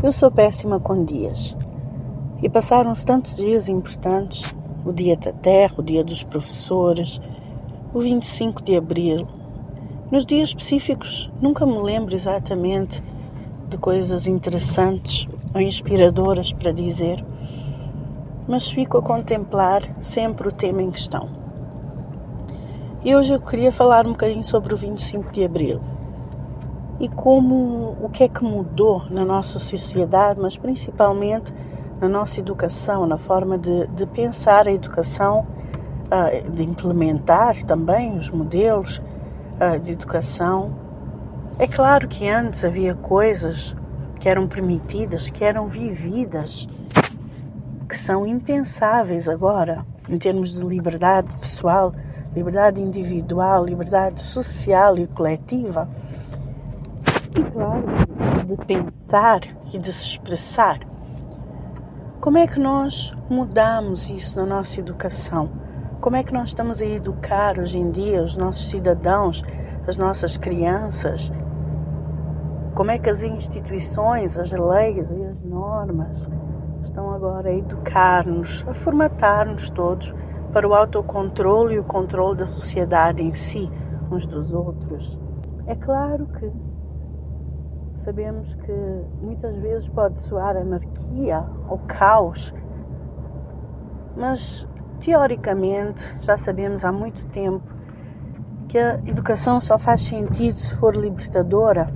Eu sou péssima com dias. E passaram-se tantos dias importantes: o Dia da Terra, o Dia dos Professores, o 25 de Abril. Nos dias específicos, nunca me lembro exatamente de coisas interessantes ou inspiradoras para dizer, mas fico a contemplar sempre o tema em questão. E hoje eu queria falar um bocadinho sobre o 25 de Abril e como o que é que mudou na nossa sociedade, mas principalmente na nossa educação, na forma de, de pensar a educação, uh, de implementar também os modelos uh, de educação. É claro que antes havia coisas que eram permitidas, que eram vividas, que são impensáveis agora, em termos de liberdade pessoal, liberdade individual, liberdade social e coletiva claro, de pensar e de se expressar. Como é que nós mudamos isso na nossa educação? Como é que nós estamos a educar hoje em dia os nossos cidadãos, as nossas crianças? Como é que as instituições, as leis e as normas estão agora a educar-nos, a formatar-nos todos para o autocontrole e o controle da sociedade em si, uns dos outros? É claro que sabemos que muitas vezes pode soar anarquia ou caos, mas teoricamente já sabemos há muito tempo que a educação só faz sentido se for libertadora,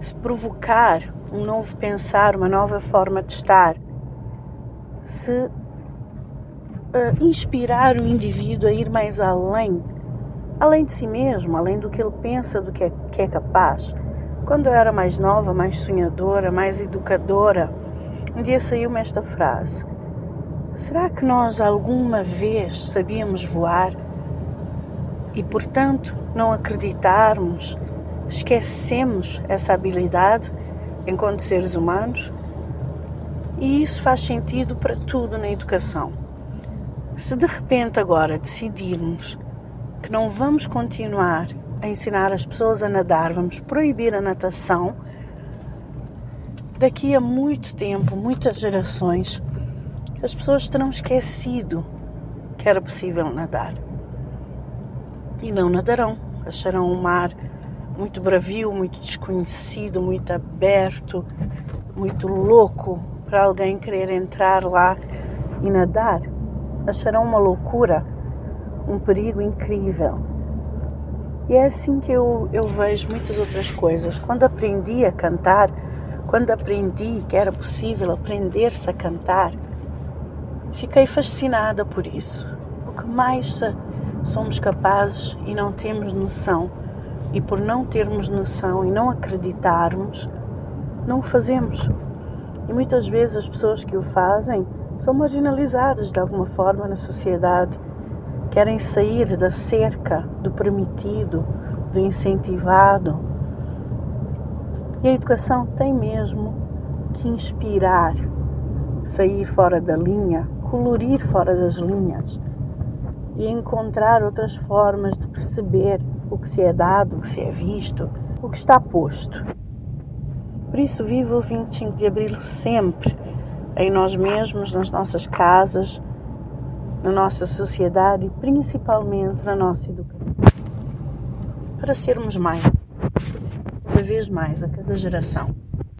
se provocar um novo pensar, uma nova forma de estar, se uh, inspirar o indivíduo a ir mais além, além de si mesmo, além do que ele pensa, do que é, que é capaz. Quando eu era mais nova, mais sonhadora, mais educadora, um dia saiu-me esta frase: Será que nós alguma vez sabíamos voar e, portanto, não acreditarmos, esquecemos essa habilidade enquanto seres humanos? E isso faz sentido para tudo na educação. Se de repente agora decidirmos que não vamos continuar a ensinar as pessoas a nadar, vamos proibir a natação, daqui a muito tempo, muitas gerações, as pessoas terão esquecido que era possível nadar. E não nadarão, acharão o mar muito bravio, muito desconhecido, muito aberto, muito louco para alguém querer entrar lá e nadar. Acharão uma loucura, um perigo incrível. E é assim que eu, eu vejo muitas outras coisas. Quando aprendi a cantar, quando aprendi que era possível aprender-se a cantar, fiquei fascinada por isso. O que mais somos capazes e não temos noção, e por não termos noção e não acreditarmos, não o fazemos. E muitas vezes as pessoas que o fazem são marginalizadas de alguma forma na sociedade querem sair da cerca do permitido, do incentivado. E a educação tem mesmo que inspirar, sair fora da linha, colorir fora das linhas e encontrar outras formas de perceber o que se é dado, o que se é visto, o que está posto. Por isso, vivo o 25 de Abril sempre em nós mesmos, nas nossas casas, na nossa sociedade e principalmente na nossa educação. Para sermos mais, cada vez mais, a cada geração.